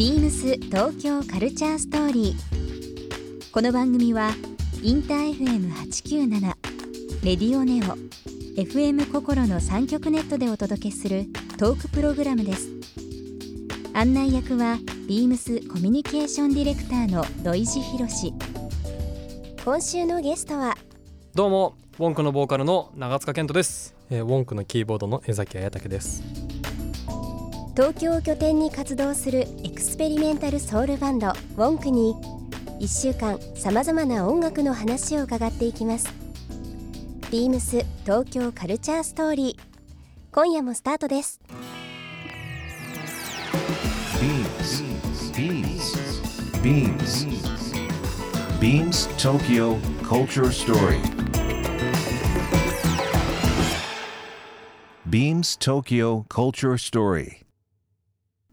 ビームス東京カルチャーストーリー。この番組はインター FM897 レディオネオ FM 心の三極ネットでお届けするトークプログラムです。案内役はビームスコミュニケーションディレクターの土井博志。今週のゲストはどうもウォンクのボーカルの長塚健人ですえー、ウォンクのキーボードの江崎彩武です東京を拠点に活動するエクスペリメンタルソウルバンドウォンクに1週間さまざまな音楽の話を伺っていきますビームス東京カルチャーストーリー今夜もスタートです Beams. Beams. Beams Tokyo Culture Story. Beams Tokyo Culture Story.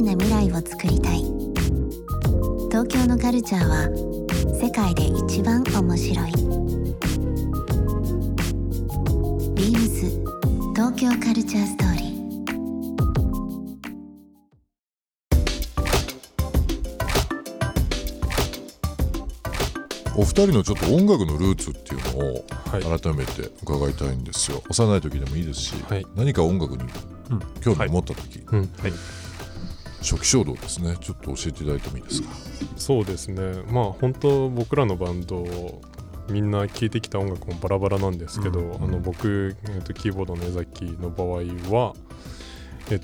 ーな未来を作りたい。東京のカルチャーは世界で一番面白い。ビームス東京カルチャーストーリー。お二人のちょっと音楽のルーツっていうのをはい。改めて伺いたいんですよ、幼い時でもいいですし、はい。何か音楽にうん。興味を持った時、うん。はい初期衝動ですね。ちょっと教えていただいてもいいですか、そうですね。まあ本当僕らのバンドみんな聴いてきた音楽もバラバラなんですけど、うんあの僕、えー、とキーボードの江崎の場合はえっ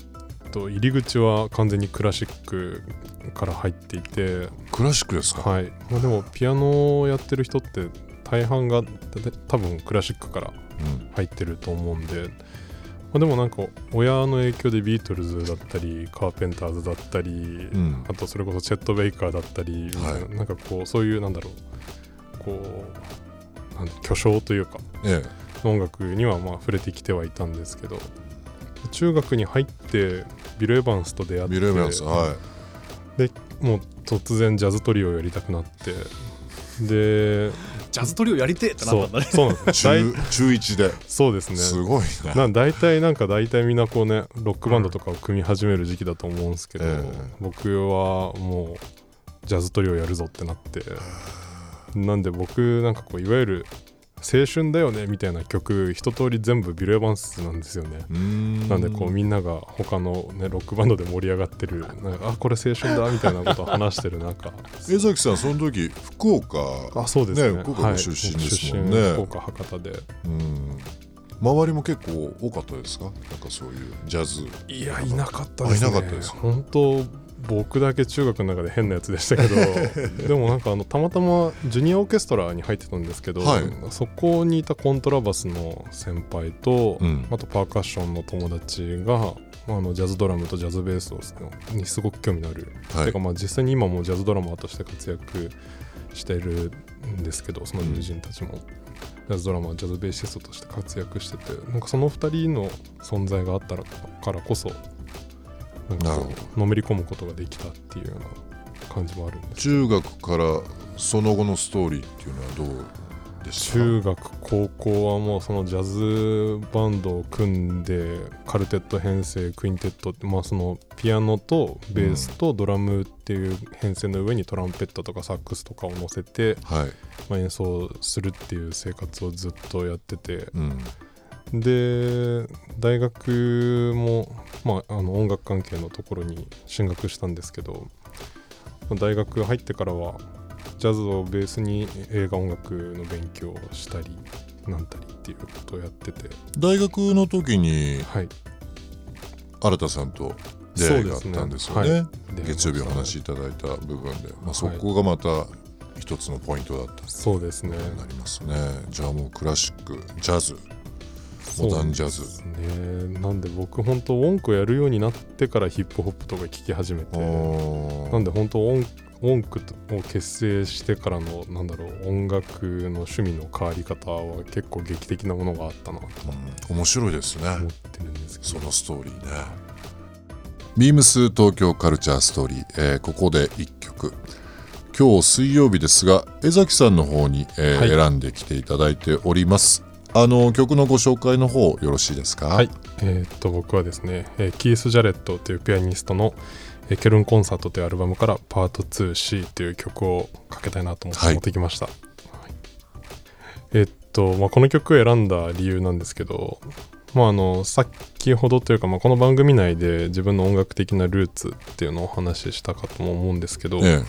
と入り口は完全にクラシックから入っていてクラシックですか、はい、まあ、でもピアノをやってる人って大半がだ多分クラシックからうん。入ってると思うんで、まあ、でもなんか親の影響でビートルズだったりカーペンターズだったり、うん。あとそれこそチェット・ベイカーだったりみたいな,、はい。なんかこうそういうなんだろうこうなんだ巨匠というかえ音楽にはまあ触れてきてはいたんですけど中学に入ってビル・エヴァンスと出会えってビル・エヴァンスはもう突然ジャズトリオをやりたくなってでジャズトリオやりてえってなそうったんだね。そうなんいです中中1で。そうですね。すごいな。大体なんか大体みんなこうねロックバンドとかを組み始める時期だと思うんですけど、ええ。僕はもうジャズトリオやるぞってなってなんで僕なんかこういわゆる青春だよねみたいな曲一通り全部ビル・エヴァンスなんですよね。なんでこうみんなが他のねロックバンドで盛り上がってるなんかあこれ青春だみたいなことを話してる中 江崎さんその時福岡あそうですね。ね福岡ご出身ですもんね。はい。福岡博多で。うん。周りも結構多かったですか？なんかそういうジャズ。いやいなかったですね。あいなかったですか？本当僕だけ中学の中で変なやつでしたけど でもなんかあのたまたまジュニアオーケストラに入ってたんですけど、はい。そこにいたコントラバスの先輩と、うん。あとパーカッションの友達がまああのジャズドラムとジャズベースをにすごく興味のある、はい。てかまあ実際に今もジャズドラマーとして活躍してるんですけどその友人たちも、ジャズドラマージャズベーシストとして活躍しててなんかその2人の存在があったからこそなんかのめり込むことができたっていうような感じもあるんです。中学からその後のストーリーっていうのはどうでした？か中学高校はもうそのジャズバンドを組んでカルテット編成クインテットってまあそのピアノとベースとドラムっていう編成の上にトランペットとかサックスとかを乗せて、はい、まあ、演奏するっていう生活をずっとやっててうん、で大学も、まあ、あの音楽関係のところに進学したんですけどまあ大学入ってからはジャズをベースに映画音楽の勉強をしたりなんたりっていうことをやってて。大学の時にはい。新田さんと出会いがあったんですよね。ね。はい。月曜日お話しいただいた部分で、まあ、そこがまた一つのポイントだった。そうですね。なりますね。じゃあもうクラシックジャズモダンジャズ。ねなんで僕本当音楽やるようになってからヒップホップとか聴き始めてなんで本当音音楽を結成してからのなんだろう音楽の趣味の変わり方は結構劇的なものがあったなとうん。面白いですね。思ってるんですけど。そのストーリーね。ビームス東京カルチャーストーリー、えーここで1曲。今日水曜日ですが江崎さんの方に、えーはい。選んできていただいておりますあの曲のご紹介の方よろしいですか？はい、えーっと僕はですね、えーキース・ジャレットというピアニストのえーケルンコンサートというアルバムからパート 2C という曲をかけたいなと思ってはい。持ってきました、はい。えーっと、まあ、この曲を選んだ理由なんですけど、まあ、あの先ほどというか、まあ、この番組内で自分の音楽的なルーツっていうのをお話ししたかとも思うんですけど、え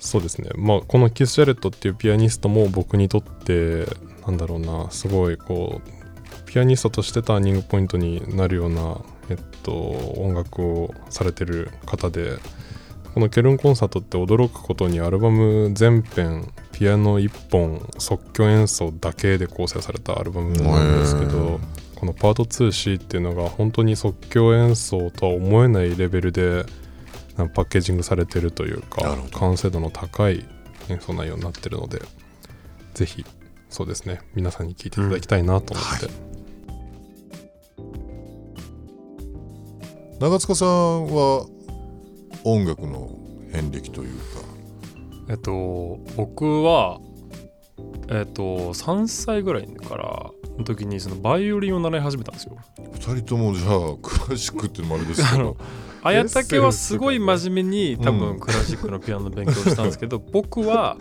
そうですね、まあ、このキス・ジャレットっていうピアニストも僕にとってなんだろうなすごいこうピアニストとしてターニングポイントになるような、えっと、音楽をされてる方でこのケルンコンサートって驚くことにアルバム全編ピアノ1本即興演奏だけで構成されたアルバムなんですけどこのパート 2C っていうのが本当に即興演奏とは思えないレベルでパッケージングされてるというか完成度の高い演奏内容になってるのでぜひそうですね皆さんに聴いていただきたいなと思って、長塚さんは音楽の遍歴というか。えっと僕はえっと3歳ぐらいからの時にそのバイオリンを習い始めたんですよ。2人ともじゃあクラシックっていうのもあれですけど 綾竹はすごい真面目に多うん分クラシックのピアノの勉強をしたんですけど、僕は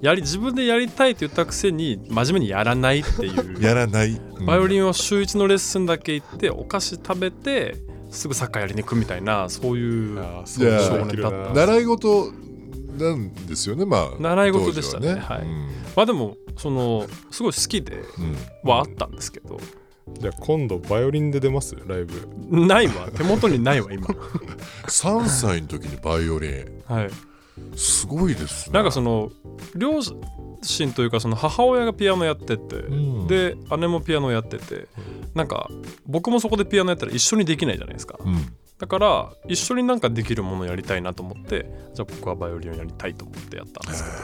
やり自分でやりたいって言ったくせに真面目にやらないっていう。やらない、ンバイオリンを週1のレッスンだけ行ってお菓子食べてすぐサッカーやりに行くみたいなそういう少年だった習い事なんですよねまあ習い事でしたね。はい。うん。まあでもそのすごい好きでうん。はあったんですけどじゃあ今度バイオリンで出ます？ライブ。ないわ。手元にないわ今。3歳の時にバイオリン。はい。すごいですね。なんかその両親というかその母親がピアノやってて、うん。で姉もピアノやっててなんか僕もそこでピアノやったら一緒にできないじゃないですか。うん。だから一緒になんかできるものをやりたいなと思ってじゃあ僕はバイオリンをやりたいと思ってやったんですけど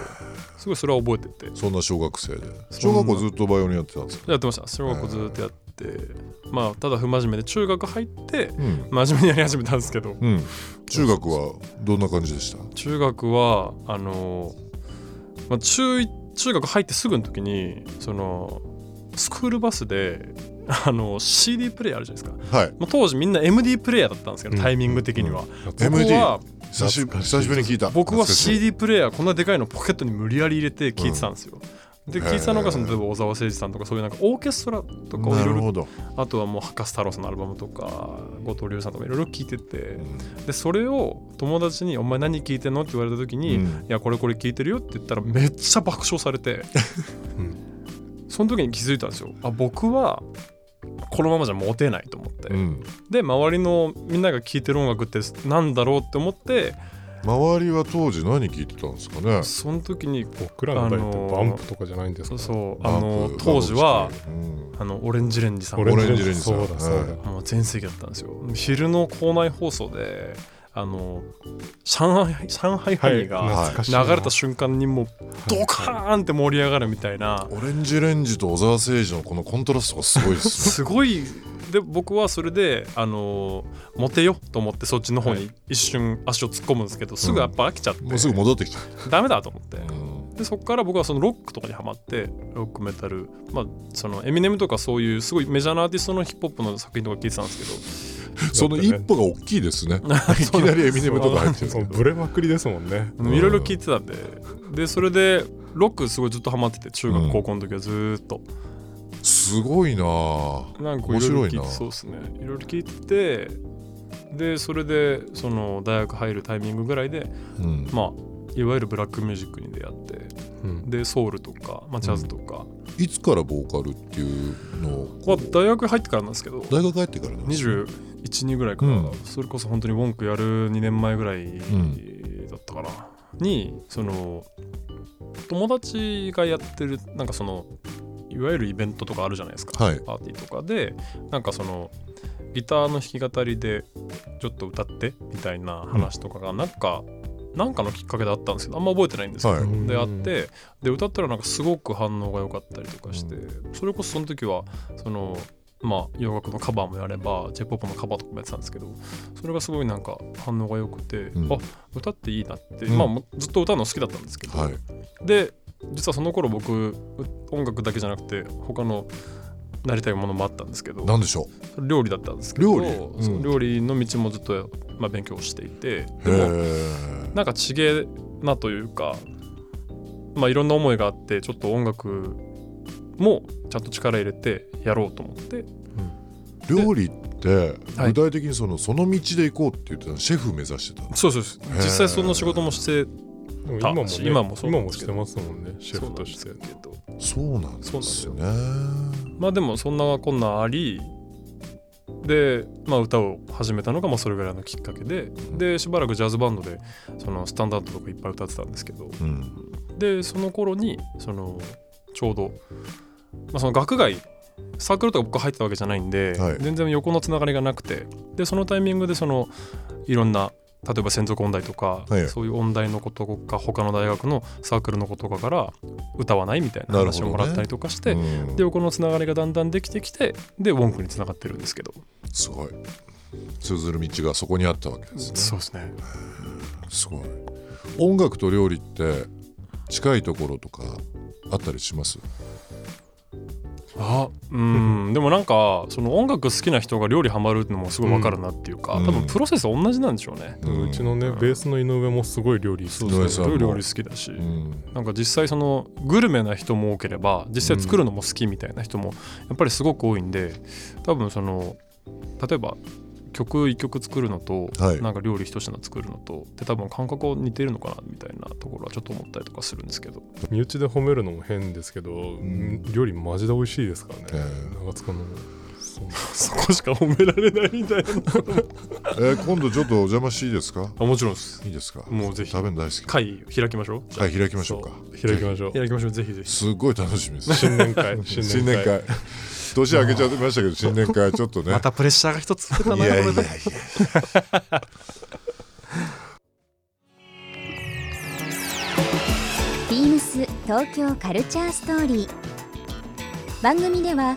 すごいそれは覚えてて。そんな小学生で。小学校ずっとバイオリンやってたんですか？やってました。小学校ずっとやって。まあただ不真面目で中学入ってうん、真面目にやり始めたんですけど。うん、中学はどんな感じでした？中学はあの、まあ、中一中学入ってすぐの時にそのスクールバスであの CD プレイヤーあるじゃないですか、はい。まあ、当時みんな MD プレイヤーだったんですけど、うん。タイミング的には、僕 MD は久し懐かしい久しぶりに聞いた。僕は CD プレイヤーこんなでかいのポケットに無理やり入れて聴いてたんですよ、で聴いてたのがその例えば小沢誠二さんとかそういうなんかオーケストラとかをいろいろあとはもう博士太郎さんのアルバムとか後藤龍さんとかいろいろ聴いててうん。でそれを友達に「お前何聴いてんの?」って言われた時に「うん。いやこれこれ聴いてるよ」って言ったらめっちゃ爆笑されて うん。その時に気づいたんですよ。あ僕はこのままじゃモテないと思って、うん、で周りのみんなが聴いてる音楽ってなんだろうって思って周りは当時何聞いてたんですかね？その時に僕らの代ってあのーバンプとかじゃないんですか、そうそう。あのプ当時はうん。あのオレンジレンジさん。オレンジレンジさん。そうだそうだ、はいもう全盛期だったんですよ。昼の校内放送であの上海上海ハニーが流れた瞬間にもうドカーンって盛り上がるみたいな。オレンジレンジと小沢誠二のこのコントラストがすごいです すごいで僕はそれであのモテよと思ってそっちの方に一瞬足を突っ込むんですけどすぐやっぱ飽きちゃって、もうすぐ戻ってきた、ダメだと思って。うん。でそこから僕はそのロックとかにハマってロックメタル。まあそのエミネムとかそういうすごいメジャーなアーティストのヒップホップの作品とか聞いてたんです その一歩が大きいですね。けどいきなりエミネムとか入ってるブレまくりですもんね。うん。いろいろ聞いてたんで。でそれでロックすごいずっとハマってて中学、うん。高校の時はずーっとすごいな。ぁなんか面白いな。そうですね。いろいろ聞いててでそれでその大学入るタイミングぐらいでうん。まあいわゆるブラックミュージックに出会ってうん。でソウルとか、まあ、ジャズとか。いつからボーカルっていうの？をは大学入ってからなんですけど大学帰ってからなんですね。212ぐらいから、うん。それこそ本当にウォンクやる2年前ぐらいん。だったかな、にその友達がやってるなんかそのいわゆるイベントとかあるじゃないですか、はい。パーティーとかでなんかそのギターの弾き語りでちょっと歌ってみたいな話とかがなんか、なんかのきっかけであったんですけどあんま覚えてないんですけど、はい。であってで歌ったらなんかすごく反応が良かったりとかして、それこそその時はそのまあ洋楽のカバーもやれば j p o p のカバーとかもやってたんですけどそれがすごいなんか反応が良くて、うん。あ歌っていいなって、うん。まあずっと歌うの好きだったんですけど、はい。で実はその頃僕う音楽だけじゃなくて他のなりたいものもあったんですけどなんでしょ料理だったんですけど料理？うん。そう料理の道もずっと、まあ、勉強していてうでもなんかちげえなというかまあいろんな思いがあってちょっと音楽もちゃんと力入れてやろうと思って。料理ってはい。具体的にそのその道で行こうって言ってたのシェフ目指してたそうそうです実際その仕事もしてでも今も、ね、今もそう今もしてますもんねシェフとして。そうなんですけどそうなんですそうね。まあでもそんなこんなんありで、まあ、歌を始めたのがまあそれぐらいのきっかけででしばらくジャズバンドでそのスタンダードとかいっぱい歌ってたんですけどうん。でその頃にそのちょうど、まあ、その学外サークルとか僕入ってたわけじゃないんで、はい。全然横のつながりがなくてでそのタイミングでそのいろんな例えば専属音大とか、はい。そういう音大のことか他の大学のサークルのことかから歌わないみたいな話をもらったりとかして、うん。で横のつながりがだんだんできてきてでウォンクにつながってるんですけど、すごい。通ずる道がそこにあったわけですね。そうですね。すごい。音楽と料理って近いところとかあったりします？あうん。でもなんかその音楽好きな人が料理ハマるのもすごいわかるなっていうか、うん。多分プロセス同じなんでしょうね、うん。うちのねベースの井上もすごい料理好き井上さんもすごい料理好きだし、うん。なんか実際そのグルメな人も多ければ実際作るのも好きみたいな人もやっぱりすごく多いんで多分その例えば曲一曲作るのと、はい。なんか料理一品作るのとで多分感覚を似てるのかなみたいなところはちょっと思ったりとかするんですけど。身内で褒めるのも変ですけど、ん。料理マジで美味しいですからね、ええ。長塚のそうそこしか褒められないみたいな えー今度ちょっとお邪魔していいですか？あもちろんです。いいですか？もうぜひ。食べるの大好き。会開きましょう？じゃあ。はい開きましょうか。開きましょう。開きましょう。ぜひぜひ。すっごい楽しみです。新年会。新新年会。年明けちゃいましたけど新年会ちょっとね。またプレッシャーが一ついやいやいや。ビームス東京カルチャーストーリー。番組では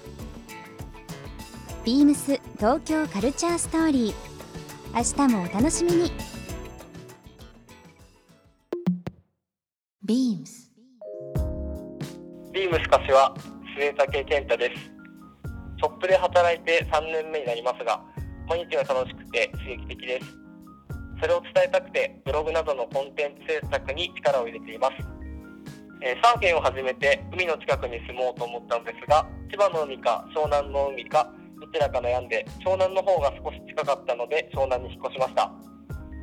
ビームス東京カルチャーストーリー。明日もお楽しみに。ビームスビームス柏末竹健太です。ショップで働いて3年目になりますが毎日が楽しくて刺激的です。それを伝えたくてブログなどのコンテンツ制作に力を入れています、えーサーフィンを始めて海の近くに住もうと思ったのですが千葉の海か湘南の海かどちらか悩んで湘南の方が少し近かったので湘南に引っ越しました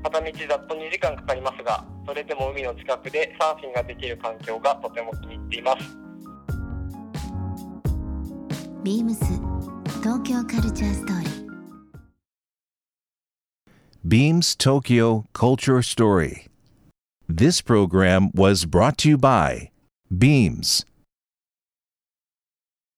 片道ざっと2時間かかりますがそれでも海の近くでサーフィンができる環境がとても気に入っていますビームス東京カルチャーストーリー Beams Tokyo Culture Story. This program was brought to you by Beams.